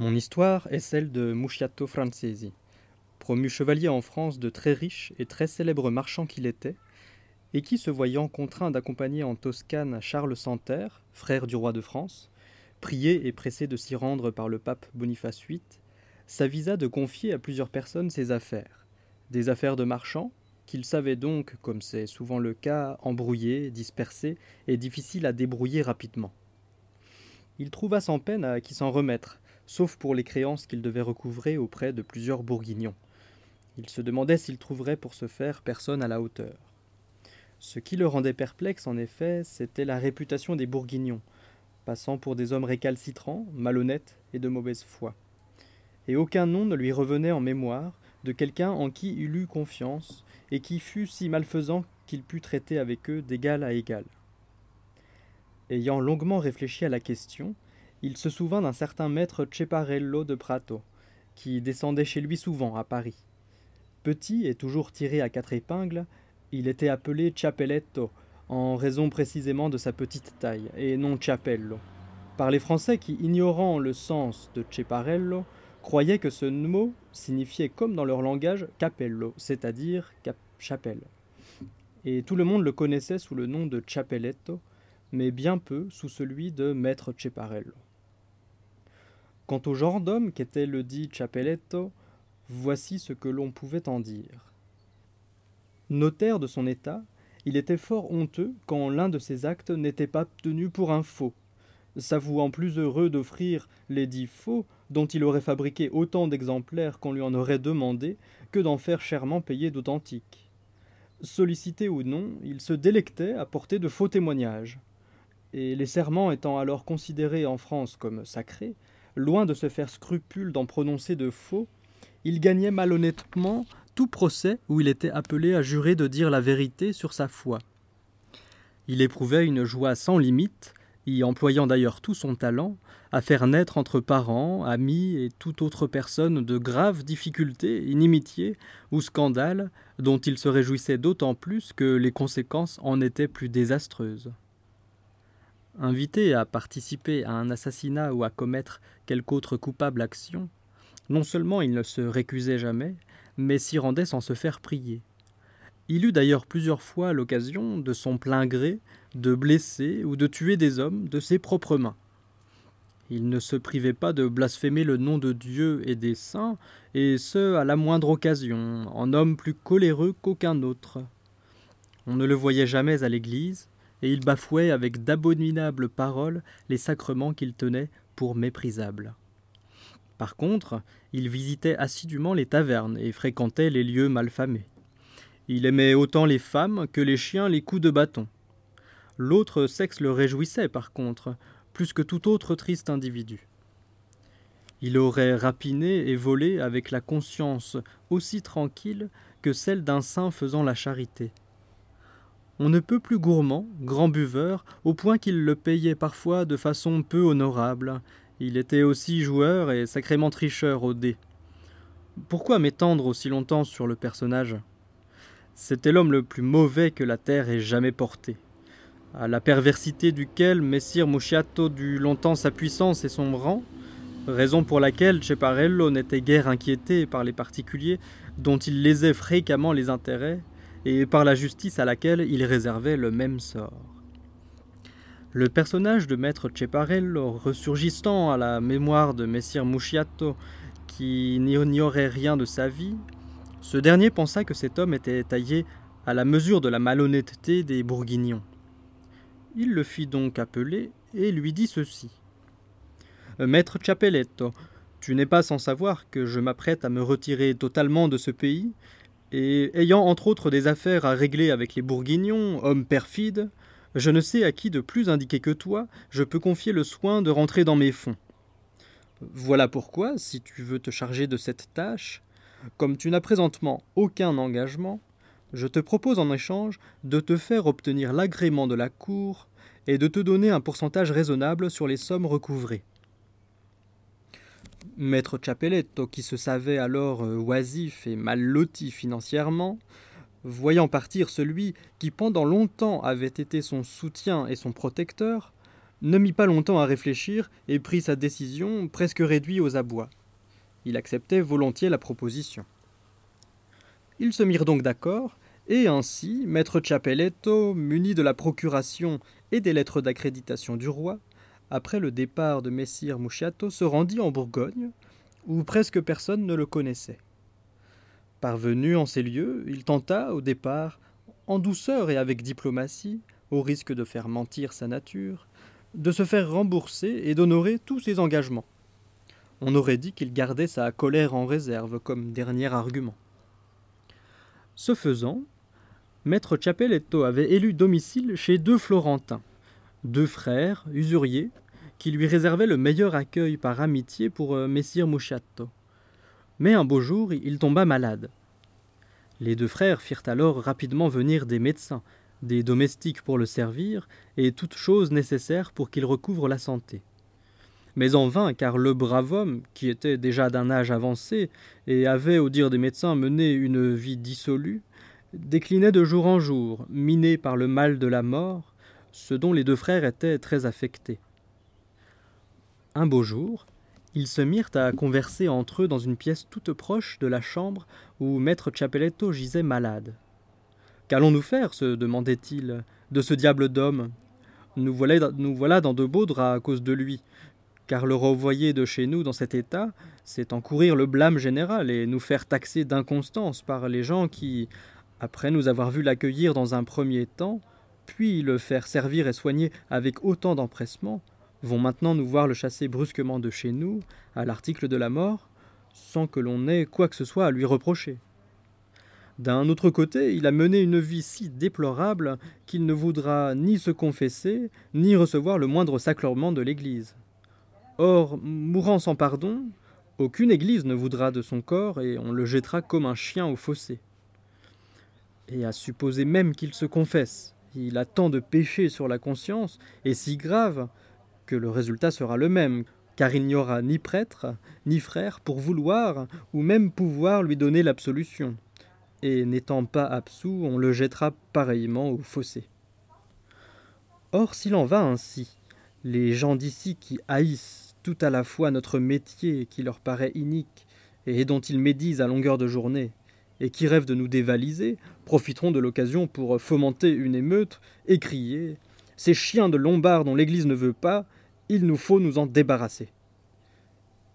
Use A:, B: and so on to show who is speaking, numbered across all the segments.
A: Mon histoire est celle de Musciato Francesi. Promu chevalier en France de très riche et très célèbre marchand qu'il était, et qui, se voyant contraint d'accompagner en Toscane Charles Santerre, frère du roi de France, prié et pressé de s'y rendre par le pape Boniface VIII, s'avisa de confier à plusieurs personnes ses affaires. Des affaires de marchand, qu'il savait donc, comme c'est souvent le cas, embrouillées, dispersées et difficiles à débrouiller rapidement. Il trouva sans peine à qui s'en remettre, sauf pour les créances qu'il devait recouvrer auprès de plusieurs bourguignons. Il se demandait s'il trouverait pour ce faire personne à la hauteur. Ce qui le rendait perplexe, en effet, c'était la réputation des bourguignons, passant pour des hommes récalcitrants, malhonnêtes et de mauvaise foi. Et aucun nom ne lui revenait en mémoire de quelqu'un en qui il eût confiance et qui fût si malfaisant qu'il pût traiter avec eux d'égal à égal. Ayant longuement réfléchi à la question, il se souvint d'un certain maître Ceparello de Prato, qui descendait chez lui souvent à Paris. Petit et toujours tiré à quatre épingles, il était appelé Ciapelletto, en raison précisément de sa petite taille, et non Ciapello, par les Français qui, ignorant le sens de Ceparello, croyaient que ce mot signifiait comme dans leur langage capello, c'est-à-dire chapelle. Et tout le monde le connaissait sous le nom de Ciapelletto, mais bien peu sous celui de maître Ceparello. Quant au genre d'homme qu'était le dit Ciapelletto, voici ce que l'on pouvait en dire. Notaire de son état, il était fort honteux quand l'un de ses actes n'était pas tenu pour un faux, s'avouant plus heureux d'offrir les dix faux dont il aurait fabriqué autant d'exemplaires qu'on lui en aurait demandé que d'en faire chèrement payer d'authentiques. Sollicité ou non, il se délectait à porter de faux témoignages. Et les serments étant alors considérés en France comme sacrés, loin de se faire scrupule d'en prononcer de faux, il gagnait malhonnêtement tout procès où il était appelé à jurer de dire la vérité sur sa foi. Il éprouvait une joie sans limite, y employant d'ailleurs tout son talent, à faire naître entre parents, amis et toute autre personne de graves difficultés, inimitiés ou scandales, dont il se réjouissait d'autant plus que les conséquences en étaient plus désastreuses. Invité à participer à un assassinat ou à commettre quelque autre coupable action, non seulement il ne se récusait jamais, mais s'y rendait sans se faire prier. Il eut d'ailleurs plusieurs fois l'occasion, de son plein gré, de blesser ou de tuer des hommes de ses propres mains. Il ne se privait pas de blasphémer le nom de Dieu et des saints, et ce à la moindre occasion, en homme plus coléreux qu'aucun autre. On ne le voyait jamais à l'église, et il bafouait avec d'abominables paroles les sacrements qu'il tenait pour méprisables. Par contre, il visitait assidûment les tavernes et fréquentait les lieux malfamés. Il aimait autant les femmes que les chiens les coups de bâton. L'autre sexe le réjouissait, par contre, plus que tout autre triste individu. Il aurait rapiné et volé avec la conscience aussi tranquille que celle d'un saint faisant la charité on ne peut plus gourmand, grand buveur, au point qu'il le payait parfois de façon peu honorable. Il était aussi joueur et sacrément tricheur au dé. Pourquoi m'étendre aussi longtemps sur le personnage? C'était l'homme le plus mauvais que la terre ait jamais porté, à la perversité duquel Messire Musciato dut longtemps sa puissance et son rang, raison pour laquelle Ceparello n'était guère inquiété par les particuliers dont il lésait fréquemment les intérêts, et par la justice à laquelle il réservait le même sort. Le personnage de maître Ceparello, ressurgissant à la mémoire de messire Musciato, qui n'ignorait rien de sa vie, ce dernier pensa que cet homme était taillé à la mesure de la malhonnêteté des bourguignons. Il le fit donc appeler et lui dit ceci. Maître Ciapelletto, tu n'es pas sans savoir que je m'apprête à me retirer totalement de ce pays et ayant entre autres des affaires à régler avec les Bourguignons, hommes perfides, je ne sais à qui de plus indiqué que toi je peux confier le soin de rentrer dans mes fonds. Voilà pourquoi, si tu veux te charger de cette tâche, comme tu n'as présentement aucun engagement, je te propose en échange de te faire obtenir l'agrément de la Cour et de te donner un pourcentage raisonnable sur les sommes recouvrées. Maître Ciapelletto, qui se savait alors euh, oisif et mal loti financièrement, voyant partir celui qui pendant longtemps avait été son soutien et son protecteur, ne mit pas longtemps à réfléchir et prit sa décision presque réduit aux abois. Il acceptait volontiers la proposition. Ils se mirent donc d'accord, et ainsi maître Ciappelletto, muni de la procuration et des lettres d'accréditation du roi, après le départ de messire Musciato, se rendit en Bourgogne, où presque personne ne le connaissait. Parvenu en ces lieux, il tenta, au départ, en douceur et avec diplomatie, au risque de faire mentir sa nature, de se faire rembourser et d'honorer tous ses engagements. On aurait dit qu'il gardait sa colère en réserve comme dernier argument. Ce faisant, Maître Ciappelletto avait élu domicile chez deux Florentins, deux frères, usuriers, qui lui réservaient le meilleur accueil par amitié pour euh, Messire Musciatto. Mais un beau jour, il tomba malade. Les deux frères firent alors rapidement venir des médecins, des domestiques pour le servir, et toutes choses nécessaires pour qu'il recouvre la santé. Mais en vain, car le brave homme, qui était déjà d'un âge avancé, et avait, au dire des médecins, mené une vie dissolue, déclinait de jour en jour, miné par le mal de la mort, ce dont les deux frères étaient très affectés. Un beau jour, ils se mirent à converser entre eux dans une pièce toute proche de la chambre où maître Ciappelletto gisait malade. Qu'allons-nous faire? se demandait-il, de ce diable d'homme nous voilà, nous voilà dans de beaux draps à cause de lui, car le renvoyer de chez nous dans cet état, c'est encourir le blâme général et nous faire taxer d'inconstance par les gens qui, après nous avoir vu l'accueillir dans un premier temps, puis le faire servir et soigner avec autant d'empressement, vont maintenant nous voir le chasser brusquement de chez nous, à l'article de la mort, sans que l'on ait quoi que ce soit à lui reprocher. D'un autre côté, il a mené une vie si déplorable qu'il ne voudra ni se confesser, ni recevoir le moindre sacrement de l'Église. Or, mourant sans pardon, aucune Église ne voudra de son corps et on le jettera comme un chien au fossé. Et à supposer même qu'il se confesse, il a tant de péchés sur la conscience, et si grave, que le résultat sera le même, car il n'y aura ni prêtre, ni frère pour vouloir, ou même pouvoir lui donner l'absolution. Et n'étant pas absous, on le jettera pareillement au fossé. Or, s'il en va ainsi, les gens d'ici qui haïssent tout à la fois notre métier qui leur paraît inique, et dont ils médisent à longueur de journée, et qui rêvent de nous dévaliser, profiteront de l'occasion pour fomenter une émeute et crier Ces chiens de Lombard dont l'Église ne veut pas, il nous faut nous en débarrasser.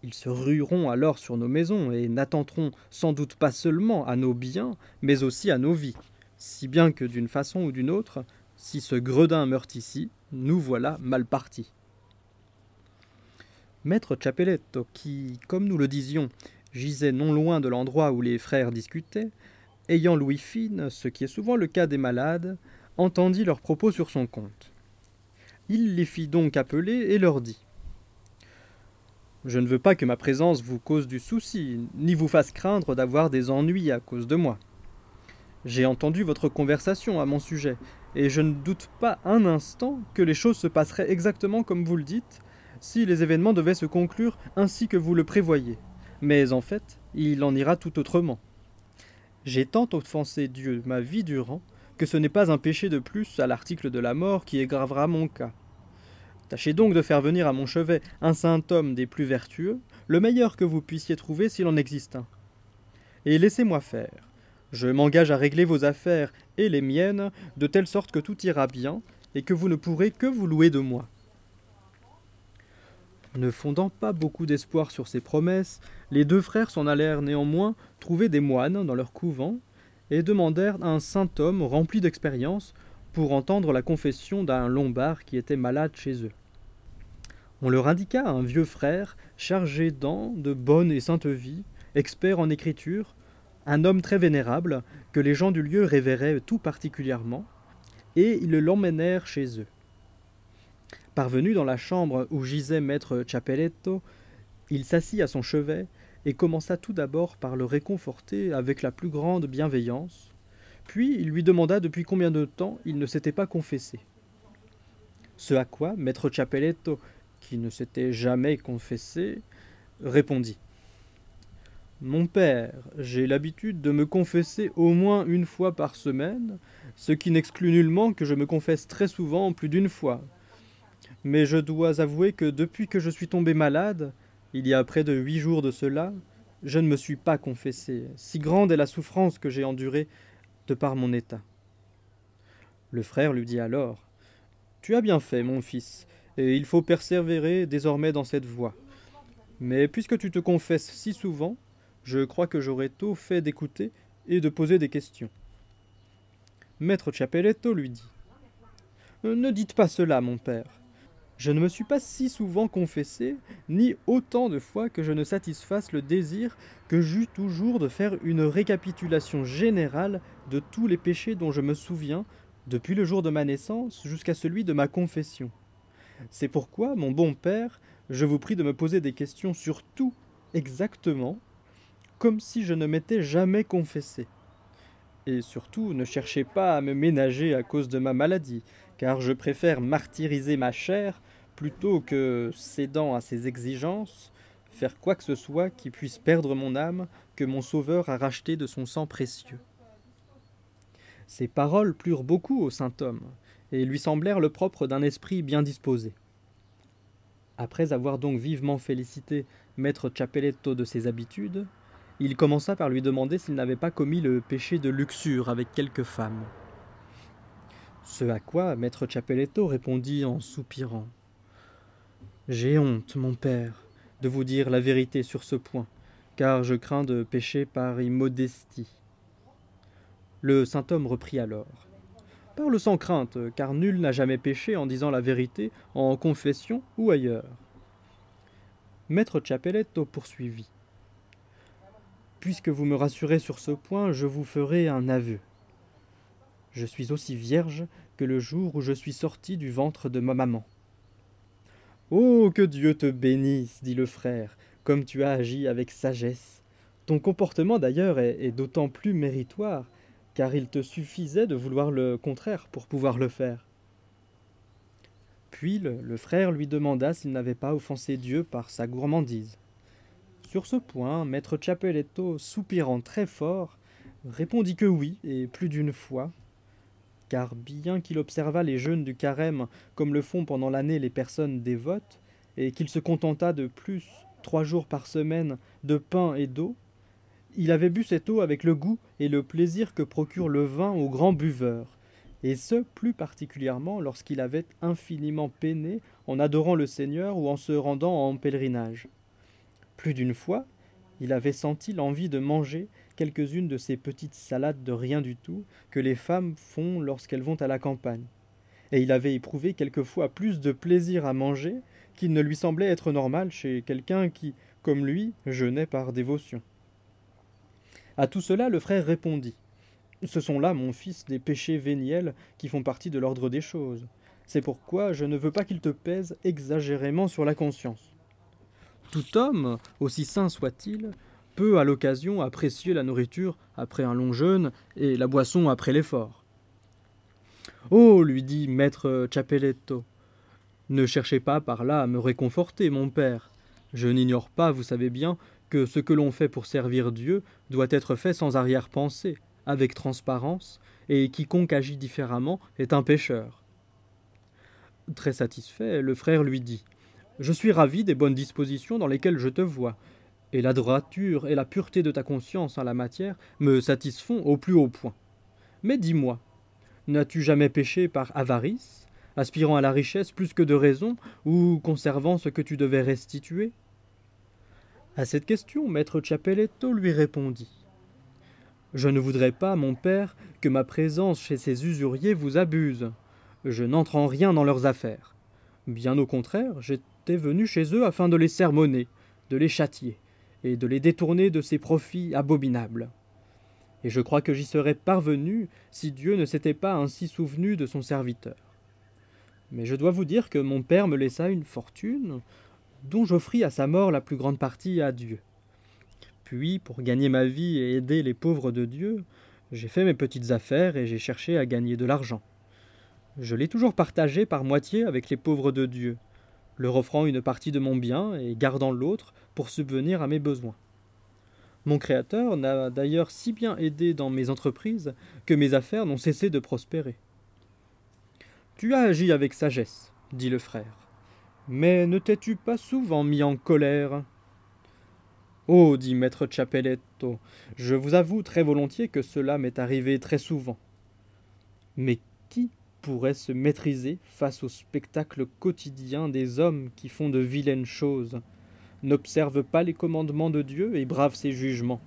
A: Ils se rueront alors sur nos maisons et n'attenteront sans doute pas seulement à nos biens, mais aussi à nos vies, si bien que d'une façon ou d'une autre, si ce gredin meurt ici, nous voilà mal partis. Maître Ciappelletto, qui, comme nous le disions, gisait non loin de l'endroit où les frères discutaient, ayant l'ouïe fine, ce qui est souvent le cas des malades, entendit leurs propos sur son compte. Il les fit donc appeler et leur dit Je ne veux pas que ma présence vous cause du souci, ni vous fasse craindre d'avoir des ennuis à cause de moi. J'ai entendu votre conversation à mon sujet, et je ne doute pas un instant que les choses se passeraient exactement comme vous le dites, si les événements devaient se conclure ainsi que vous le prévoyez. Mais en fait, il en ira tout autrement. J'ai tant offensé Dieu ma vie durant que ce n'est pas un péché de plus à l'article de la mort qui aggravera mon cas. Tâchez donc de faire venir à mon chevet un saint homme des plus vertueux, le meilleur que vous puissiez trouver s'il en existe un. Et laissez-moi faire. Je m'engage à régler vos affaires et les miennes de telle sorte que tout ira bien et que vous ne pourrez que vous louer de moi. Ne fondant pas beaucoup d'espoir sur ces promesses, les deux frères s'en allèrent néanmoins trouver des moines dans leur couvent et demandèrent un saint homme rempli d'expérience pour entendre la confession d'un lombard qui était malade chez eux. On leur indiqua un vieux frère chargé d'an, de bonne et sainte vie, expert en écriture, un homme très vénérable que les gens du lieu révéraient tout particulièrement, et ils l'emmenèrent chez eux. Parvenu dans la chambre où gisait maître Ciappelletto, il s'assit à son chevet et commença tout d'abord par le réconforter avec la plus grande bienveillance, puis il lui demanda depuis combien de temps il ne s'était pas confessé. Ce à quoi maître Ciappelletto, qui ne s'était jamais confessé, répondit. Mon père, j'ai l'habitude de me confesser au moins une fois par semaine, ce qui n'exclut nullement que je me confesse très souvent plus d'une fois, Mais je dois avouer que depuis que je suis tombé malade, il y a près de huit jours de cela, je ne me suis pas confessé, si grande est la souffrance que j'ai endurée de par mon état. Le frère lui dit alors Tu as bien fait, mon fils, et il faut persévérer désormais dans cette voie. Mais puisque tu te confesses si souvent, je crois que j'aurais tôt fait d'écouter et de poser des questions. Maître Chapelletto lui dit Ne dites pas cela, mon père. Je ne me suis pas si souvent confessé, ni autant de fois que je ne satisfasse le désir que j'eus toujours de faire une récapitulation générale de tous les péchés dont je me souviens, depuis le jour de ma naissance jusqu'à celui de ma confession. C'est pourquoi, mon bon père, je vous prie de me poser des questions sur tout exactement, comme si je ne m'étais jamais confessé. Et surtout, ne cherchez pas à me ménager à cause de ma maladie, car je préfère martyriser ma chair plutôt que, cédant à ses exigences, faire quoi que ce soit qui puisse perdre mon âme que mon Sauveur a racheté de son sang précieux. Ces paroles plurent beaucoup au saint homme, et lui semblèrent le propre d'un esprit bien disposé. Après avoir donc vivement félicité maître Chapelletto de ses habitudes, il commença par lui demander s'il n'avait pas commis le péché de luxure avec quelques femmes. Ce à quoi maître Chapelletto répondit en soupirant. J'ai honte, mon père, de vous dire la vérité sur ce point, car je crains de pécher par immodestie. Le saint homme reprit alors. Parle sans crainte, car nul n'a jamais péché en disant la vérité, en confession ou ailleurs. Maître Chapelletto poursuivit. Puisque vous me rassurez sur ce point, je vous ferai un aveu. Je suis aussi vierge que le jour où je suis sorti du ventre de ma maman. Oh, que Dieu te bénisse, dit le frère, comme tu as agi avec sagesse. Ton comportement d'ailleurs est, d'autant plus méritoire car il te suffisait de vouloir le contraire pour pouvoir le faire. Puis le, frère lui demanda s'il n'avait pas offensé Dieu par sa gourmandise. Sur ce point, maître Chapelletto, soupirant très fort, répondit que oui, et plus d'une fois, car bien qu'il observât les jeûnes du carême comme le font pendant l'année les personnes dévotes, et qu'il se contenta de plus, trois jours par semaine, de pain et d'eau, il avait bu cette eau avec le goût et le plaisir que procure le vin aux grands buveurs, et ce plus particulièrement lorsqu'il avait infiniment peiné en adorant le Seigneur ou en se rendant en pèlerinage. Plus d'une fois, il avait senti l'envie de manger quelques-unes de ces petites salades de rien du tout que les femmes font lorsqu'elles vont à la campagne. Et il avait éprouvé quelquefois plus de plaisir à manger qu'il ne lui semblait être normal chez quelqu'un qui, comme lui, jeûnait par dévotion. À tout cela, le frère répondit Ce sont là, mon fils, des péchés véniels qui font partie de l'ordre des choses. C'est pourquoi je ne veux pas qu'il te pèse exagérément sur la conscience. Tout homme, aussi saint soit-il, peut à l'occasion apprécier la nourriture après un long jeûne et la boisson après l'effort. Oh, lui dit maître Chapelletto, ne cherchez pas par là à me réconforter, mon père. Je n'ignore pas, vous savez bien, que ce que l'on fait pour servir Dieu doit être fait sans arrière-pensée, avec transparence, et quiconque agit différemment est un pécheur. Très satisfait, le frère lui dit Je suis ravi des bonnes dispositions dans lesquelles je te vois, et la droiture et la pureté de ta conscience en la matière me satisfont au plus haut point. Mais dis-moi, n'as-tu jamais péché par avarice, aspirant à la richesse plus que de raison, ou conservant ce que tu devais restituer? À cette question, maître Chapelletto lui répondit. Je ne voudrais pas, mon père, que ma présence chez ces usuriers vous abuse. Je n'entre en rien dans leurs affaires. Bien au contraire, j'étais venu chez eux afin de les sermonner, de les châtier, et de les détourner de ces profits abominables. Et je crois que j'y serais parvenu si Dieu ne s'était pas ainsi souvenu de son serviteur. Mais je dois vous dire que mon père me laissa une fortune dont j'offris à sa mort la plus grande partie à Dieu. Puis, pour gagner ma vie et aider les pauvres de Dieu, j'ai fait mes petites affaires et j'ai cherché à gagner de l'argent. Je l'ai toujours partagé par moitié avec les pauvres de Dieu, leur offrant une partie de mon bien et gardant l'autre pour subvenir à mes besoins. Mon Créateur n'a d'ailleurs si bien aidé dans mes entreprises que mes affaires n'ont cessé de prospérer. Tu as agi avec sagesse, dit le frère. Mais ne t'es-tu pas souvent mis en colère? Oh, dit maître Chapelletto, je vous avoue très volontiers que cela m'est arrivé très souvent. Mais qui pourrait se maîtriser face au spectacle quotidien des hommes qui font de vilaines choses, n'observent pas les commandements de Dieu et bravent ses jugements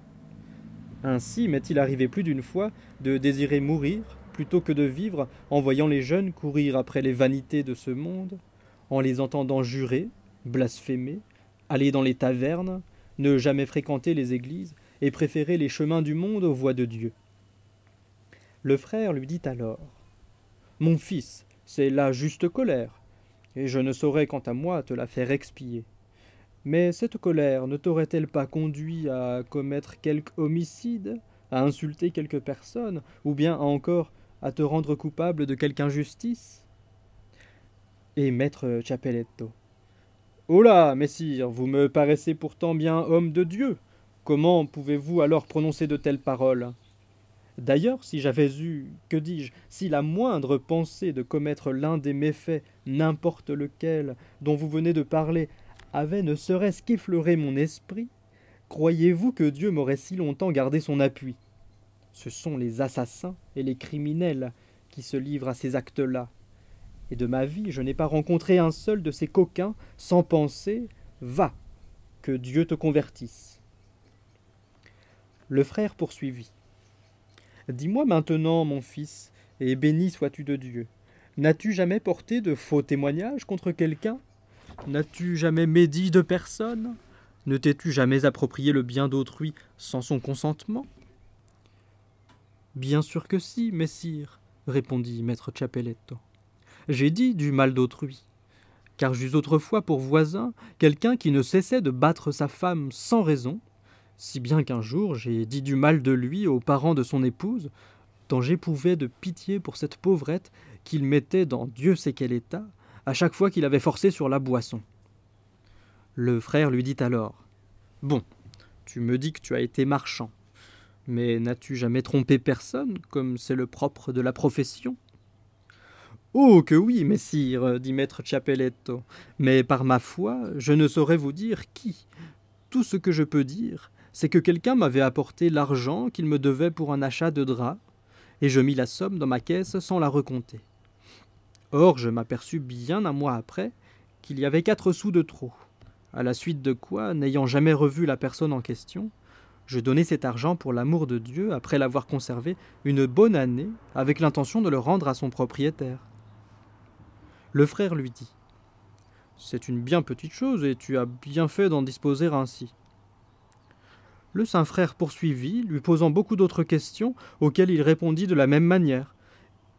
A: Ainsi m'est-il arrivé plus d'une fois de désirer mourir plutôt que de vivre en voyant les jeunes courir après les vanités de ce monde, en les entendant jurer, blasphémer, aller dans les tavernes, ne jamais fréquenter les églises et préférer les chemins du monde aux voies de Dieu. Le frère lui dit alors Mon fils, c'est la juste colère, et je ne saurais quant à moi te la faire expier. Mais cette colère ne t'aurait-elle pas conduit à commettre quelque homicide, à insulter quelque personne, ou bien encore à te rendre coupable de quelque injustice? Et maître Chapelletto Oh là, messire, vous me paraissez pourtant bien homme de Dieu. Comment pouvez-vous alors prononcer de telles paroles? D'ailleurs, si j'avais eu, que dis-je, si la moindre pensée de commettre l'un des méfaits, n'importe lequel, dont vous venez de parler, avait ne serait-ce qu'effleuré mon esprit, croyez-vous que Dieu m'aurait si longtemps gardé son appui? Ce sont les assassins et les criminels qui se livrent à ces actes-là et de ma vie je n'ai pas rencontré un seul de ces coquins sans penser Va, que Dieu te convertisse. Le frère poursuivit. Dis-moi maintenant, mon fils, et béni sois-tu de Dieu. N'as-tu jamais porté de faux témoignages contre quelqu'un? N'as-tu jamais médit de personne? Ne t'es-tu jamais approprié le bien d'autrui sans son consentement? Bien sûr que si, messire, répondit maître Chapelletto j'ai dit du mal d'autrui. Car j'eus autrefois pour voisin quelqu'un qui ne cessait de battre sa femme sans raison, si bien qu'un jour j'ai dit du mal de lui aux parents de son épouse, tant j'éprouvais de pitié pour cette pauvrette qu'il mettait dans Dieu sait quel état, à chaque fois qu'il avait forcé sur la boisson. Le frère lui dit alors Bon, tu me dis que tu as été marchand, mais n'as-tu jamais trompé personne, comme c'est le propre de la profession Oh que oui, messire, dit maître Chapelletto, mais par ma foi, je ne saurais vous dire qui. Tout ce que je peux dire, c'est que quelqu'un m'avait apporté l'argent qu'il me devait pour un achat de draps, et je mis la somme dans ma caisse sans la recompter. Or, je m'aperçus bien un mois après qu'il y avait quatre sous de trop, à la suite de quoi, n'ayant jamais revu la personne en question, je donnai cet argent pour l'amour de Dieu après l'avoir conservé une bonne année avec l'intention de le rendre à son propriétaire. Le frère lui dit C'est une bien petite chose, et tu as bien fait d'en disposer ainsi. Le saint frère poursuivit, lui posant beaucoup d'autres questions, auxquelles il répondit de la même manière.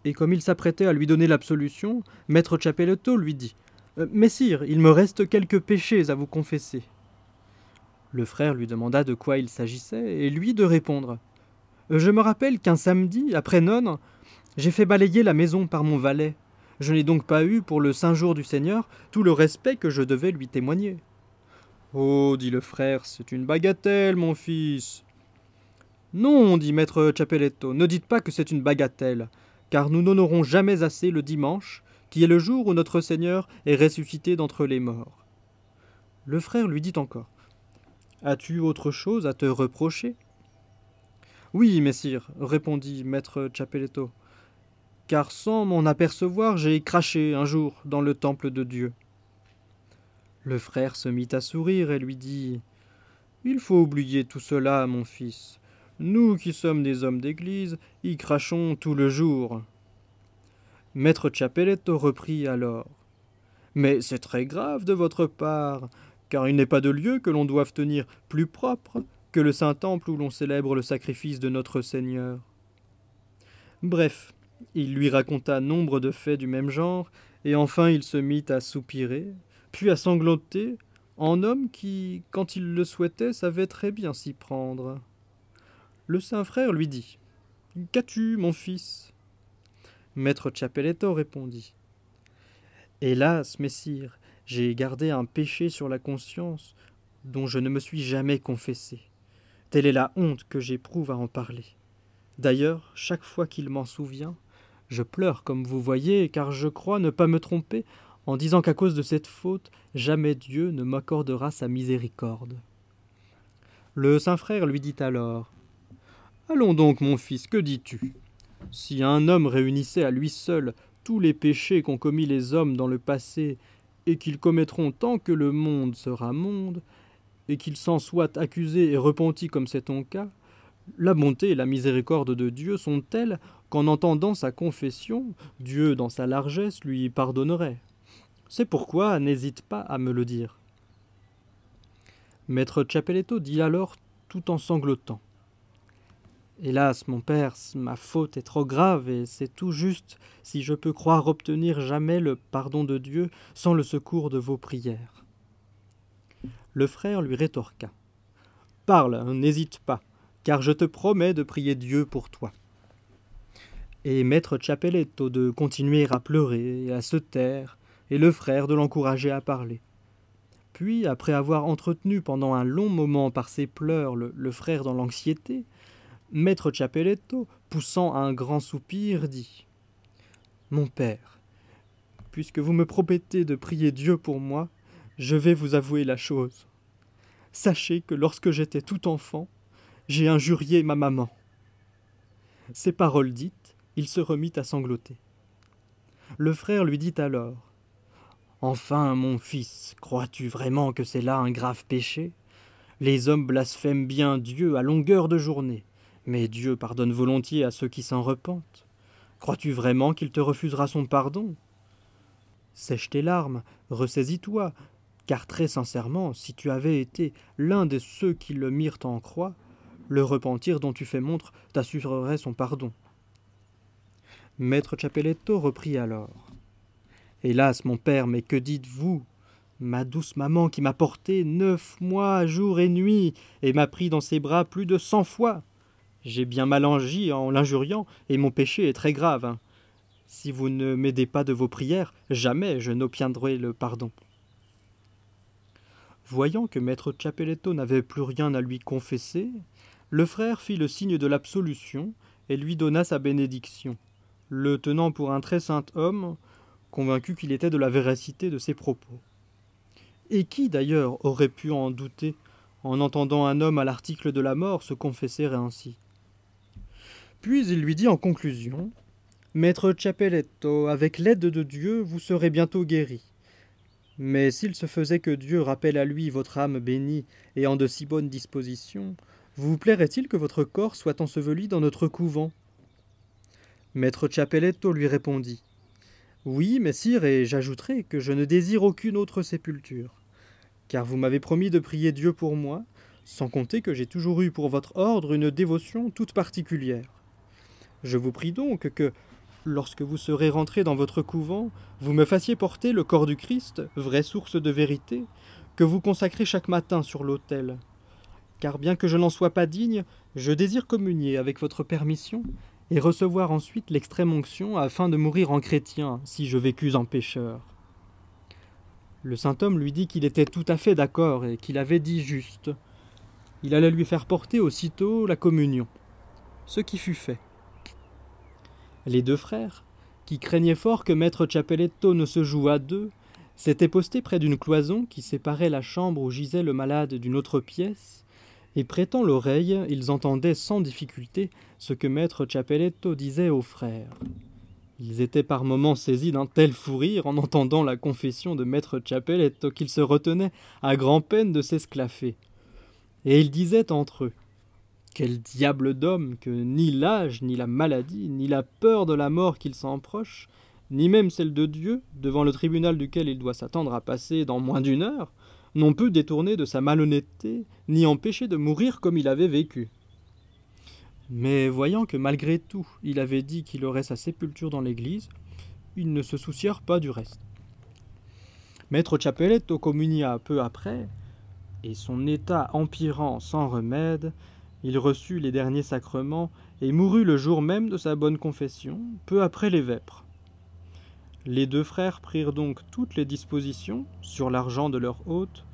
A: Et comme il s'apprêtait à lui donner l'absolution, maître Chapelletto lui dit euh, Messire, il me reste quelques péchés à vous confesser. Le frère lui demanda de quoi il s'agissait, et lui de répondre. Je me rappelle qu'un samedi, après nonne, j'ai fait balayer la maison par mon valet, je n'ai donc pas eu, pour le saint jour du Seigneur, tout le respect que je devais lui témoigner. Oh, dit le frère, c'est une bagatelle, mon fils. Non, dit maître Chapelletto, ne dites pas que c'est une bagatelle, car nous n'honorons jamais assez le dimanche, qui est le jour où notre Seigneur est ressuscité d'entre les morts. Le frère lui dit encore As-tu autre chose à te reprocher? Oui, messire, répondit maître Chapelletto car sans m'en apercevoir j'ai craché un jour dans le temple de Dieu. Le frère se mit à sourire et lui dit Il faut oublier tout cela, mon fils. Nous qui sommes des hommes d'église, y crachons tout le jour. Maître Chapelletto reprit alors Mais c'est très grave de votre part, car il n'est pas de lieu que l'on doive tenir plus propre que le saint temple où l'on célèbre le sacrifice de notre Seigneur. Bref, il lui raconta nombre de faits du même genre, et enfin il se mit à soupirer, puis à sangloter, en homme qui, quand il le souhaitait, savait très bien s'y prendre. Le saint frère lui dit Qu'as-tu, mon fils? Maître Chapelletto répondit Hélas, messire, j'ai gardé un péché sur la conscience dont je ne me suis jamais confessé. Telle est la honte que j'éprouve à en parler. D'ailleurs, chaque fois qu'il m'en souvient, je pleure, comme vous voyez, car je crois ne pas me tromper en disant qu'à cause de cette faute, jamais Dieu ne m'accordera sa miséricorde. Le saint frère lui dit alors Allons donc, mon fils, que dis-tu? Si un homme réunissait à lui seul tous les péchés qu'ont commis les hommes dans le passé, et qu'ils commettront tant que le monde sera monde, et qu'ils s'en soient accusés et repentis comme c'est ton cas, la bonté et la miséricorde de Dieu sont telles qu'en entendant sa confession, Dieu, dans sa largesse, lui pardonnerait. C'est pourquoi n'hésite pas à me le dire. Maître Chapeletto dit alors tout en sanglotant. Hélas, mon père, ma faute est trop grave, et c'est tout juste si je peux croire obtenir jamais le pardon de Dieu sans le secours de vos prières. Le frère lui rétorqua. Parle, n'hésite pas, car je te promets de prier Dieu pour toi. Et maître Chapeletto de continuer à pleurer et à se taire, et le frère de l'encourager à parler. Puis, après avoir entretenu pendant un long moment par ses pleurs le, frère dans l'anxiété, Maître Chapeletto, poussant un grand soupir, dit Mon père, puisque vous me promettez de prier Dieu pour moi, je vais vous avouer la chose. Sachez que lorsque j'étais tout enfant, j'ai injurié ma maman. Ces paroles dites, il se remit à sangloter. Le frère lui dit alors Enfin, mon fils, crois-tu vraiment que c'est là un grave péché? Les hommes blasphèment bien Dieu à longueur de journée. Mais Dieu pardonne volontiers à ceux qui s'en repentent. Crois-tu vraiment qu'il te refusera son pardon? Sèche tes larmes, ressaisis-toi, car très sincèrement, si tu avais été l'un de ceux qui le mirent en croix, le repentir dont tu fais montre t'assurerait son pardon. Maître Chapeletto reprit alors. Hélas, mon père, mais que dites-vous? Ma douce maman qui m'a porté neuf mois, jour et nuit, et m'a pris dans ses bras plus de cent fois. J'ai bien mal agi en l'injuriant, et mon péché est très grave. Hein. Si vous ne m'aidez pas de vos prières, jamais je n'obtiendrai le pardon. Voyant que maître Chapeletto n'avait plus rien à lui confesser, le frère fit le signe de l'absolution et lui donna sa bénédiction, le tenant pour un très saint homme, convaincu qu'il était de la véracité de ses propos. Et qui d'ailleurs aurait pu en douter en entendant un homme à l'article de la mort se confesser ainsi? Puis il lui dit en conclusion Maître Chapeletto, avec l'aide de Dieu, vous serez bientôt guéri. Mais s'il se faisait que Dieu rappelle à lui votre âme bénie et en de si bonnes dispositions, vous plairait-il que votre corps soit enseveli dans notre couvent? Maître Chapeletto lui répondit Oui, messire, et j'ajouterai que je ne désire aucune autre sépulture. Car vous m'avez promis de prier Dieu pour moi, sans compter que j'ai toujours eu pour votre ordre une dévotion toute particulière. Je vous prie donc que, lorsque vous serez rentré dans votre couvent, vous me fassiez porter le corps du Christ, vraie source de vérité, que vous consacrez chaque matin sur l'autel. Car bien que je n'en sois pas digne, je désire communier avec votre permission et recevoir ensuite l'extrême onction afin de mourir en chrétien si je vécus en pécheur. Le saint homme lui dit qu'il était tout à fait d'accord et qu'il avait dit juste. Il allait lui faire porter aussitôt la communion. Ce qui fut fait. Les deux frères, qui craignaient fort que maître Chapeletto ne se joue à deux, s'étaient postés près d'une cloison qui séparait la chambre où gisait le malade d'une autre pièce, et prêtant l'oreille, ils entendaient sans difficulté ce que maître Chapeletto disait aux frères. Ils étaient par moments saisis d'un tel fou rire en entendant la confession de maître Chapeletto qu'ils se retenaient à grand-peine de s'esclaffer. Et ils disaient entre eux quel diable d'homme que ni l'âge, ni la maladie, ni la peur de la mort qu'il s'en proche, ni même celle de Dieu, devant le tribunal duquel il doit s'attendre à passer dans moins d'une heure, n'ont pu détourner de sa malhonnêteté, ni empêcher de mourir comme il avait vécu. Mais voyant que malgré tout il avait dit qu'il aurait sa sépulture dans l'église, ils ne se soucièrent pas du reste. Maître Chapeletto communia peu après, et son état empirant sans remède, il reçut les derniers sacrements et mourut le jour même de sa bonne confession, peu après les vêpres. Les deux frères prirent donc toutes les dispositions, sur l'argent de leur hôte,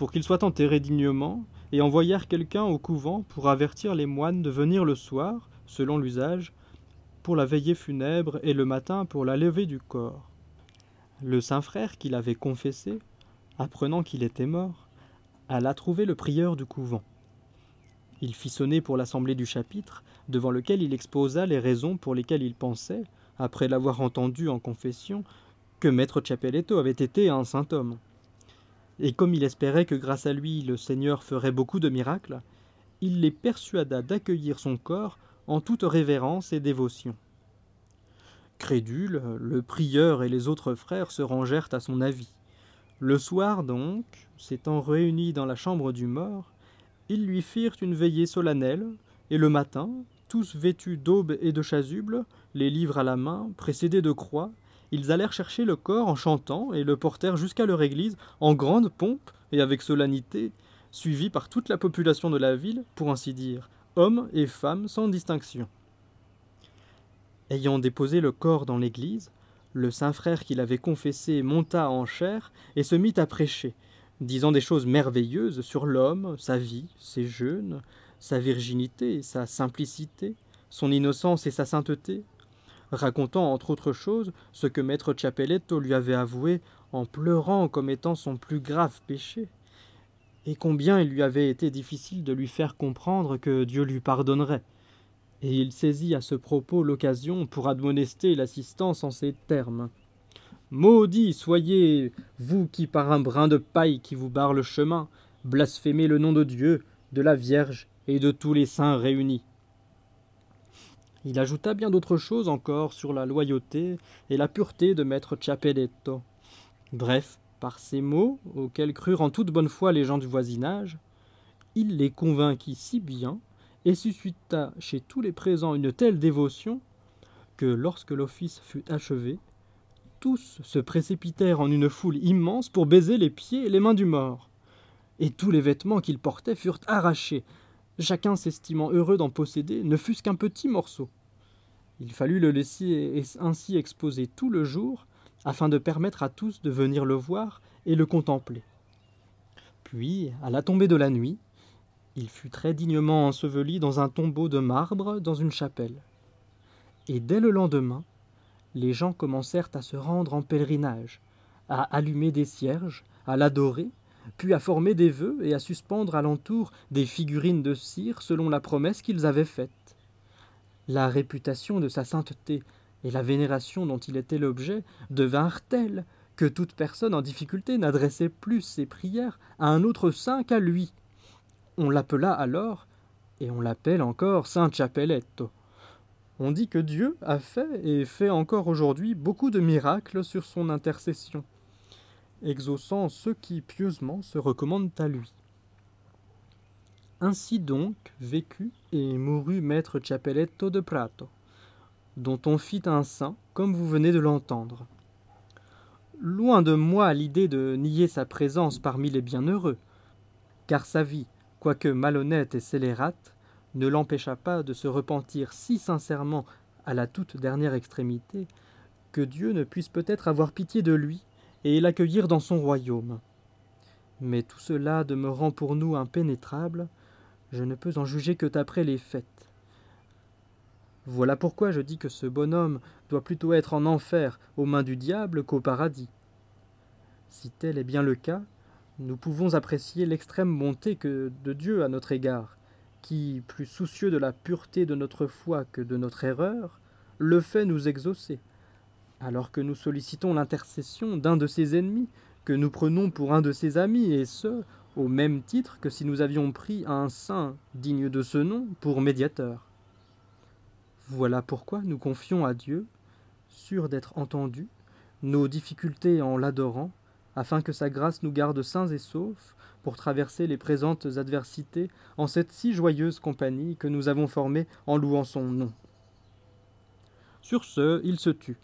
A: pour qu'il soit enterré dignement, et envoyèrent quelqu'un au couvent pour avertir les moines de venir le soir, selon l'usage, pour la veillée funèbre et le matin pour la levée du corps. Le saint frère qui l'avait confessé, apprenant qu'il était mort, alla trouver le prieur du couvent. Il fit sonner pour l'assemblée du chapitre, devant lequel il exposa les raisons pour lesquelles il pensait, après l'avoir entendu en confession, que maître Chapeletto avait été un saint homme. Et comme il espérait que grâce à lui le Seigneur ferait beaucoup de miracles, il les persuada d'accueillir son corps en toute révérence et dévotion. Crédule, le prieur et les autres frères se rangèrent à son avis. Le soir donc, s'étant réunis dans la chambre du mort, ils lui firent une veillée solennelle, et le matin, tous vêtus d'aube et de chasuble, les livres à la main, précédés de croix, ils allèrent chercher le corps en chantant et le portèrent jusqu'à leur église en grande pompe et avec solennité, suivis par toute la population de la ville, pour ainsi dire, hommes et femmes sans distinction. Ayant déposé le corps dans l'église, le saint frère qui l'avait confessé monta en chair et se mit à prêcher, disant des choses merveilleuses sur l'homme, sa vie, ses jeûnes, sa virginité, sa simplicité, son innocence et sa sainteté, racontant entre autres choses ce que maître Ciappelletto lui avait avoué en pleurant comme étant son plus grave péché, et combien il lui avait été difficile de lui faire comprendre que Dieu lui pardonnerait, et il saisit à ce propos l'occasion pour admonester l'assistance en ces termes. Maudit soyez, vous qui par un brin de paille qui vous barre le chemin, blasphémez le nom de Dieu, de la Vierge et de tous les saints réunis. Il ajouta bien d'autres choses encore sur la loyauté et la pureté de maître Ciappelletto. Bref, par ces mots, auxquels crurent en toute bonne foi les gens du voisinage, il les convainquit si bien et suscita chez tous les présents une telle dévotion que lorsque l'office fut achevé, tous se précipitèrent en une foule immense pour baiser les pieds et les mains du mort. Et tous les vêtements qu'il portait furent arrachés, chacun s'estimant heureux d'en posséder, ne fût-ce qu'un petit morceau. Il fallut le laisser ainsi exposer tout le jour, afin de permettre à tous de venir le voir et le contempler. Puis, à la tombée de la nuit, il fut très dignement enseveli dans un tombeau de marbre dans une chapelle. Et dès le lendemain, les gens commencèrent à se rendre en pèlerinage, à allumer des cierges, à l'adorer, puis à former des vœux et à suspendre alentour des figurines de cire selon la promesse qu'ils avaient faite. La réputation de sa sainteté et la vénération dont il était l'objet devinrent telles que toute personne en difficulté n'adressait plus ses prières à un autre saint qu'à lui, on l'appela alors, et on l'appelle encore Saint Chapelletto. On dit que Dieu a fait et fait encore aujourd'hui beaucoup de miracles sur son intercession, exaucant ceux qui pieusement se recommandent à lui. Ainsi donc vécut et mourut maître Chapelletto de Prato, dont on fit un saint, comme vous venez de l'entendre. Loin de moi l'idée de nier sa présence parmi les bienheureux, car sa vie, quoique malhonnête et scélérate, ne l'empêcha pas de se repentir si sincèrement à la toute dernière extrémité, que Dieu ne puisse peut-être avoir pitié de lui et l'accueillir dans son royaume. Mais tout cela demeurant pour nous impénétrable, je ne peux en juger que d'après les faits. Voilà pourquoi je dis que ce bonhomme doit plutôt être en enfer aux mains du diable qu'au paradis. Si tel est bien le cas, nous pouvons apprécier l'extrême bonté que de Dieu à notre égard, qui, plus soucieux de la pureté de notre foi que de notre erreur, le fait nous exaucer, alors que nous sollicitons l'intercession d'un de ses ennemis, que nous prenons pour un de ses amis, et ce, au même titre que si nous avions pris un saint digne de ce nom pour médiateur. Voilà pourquoi nous confions à Dieu, sûrs d'être entendus, nos difficultés en l'adorant, afin que sa grâce nous garde sains et saufs pour traverser les présentes adversités en cette si joyeuse compagnie que nous avons formée en louant son nom. Sur ce, il se tut,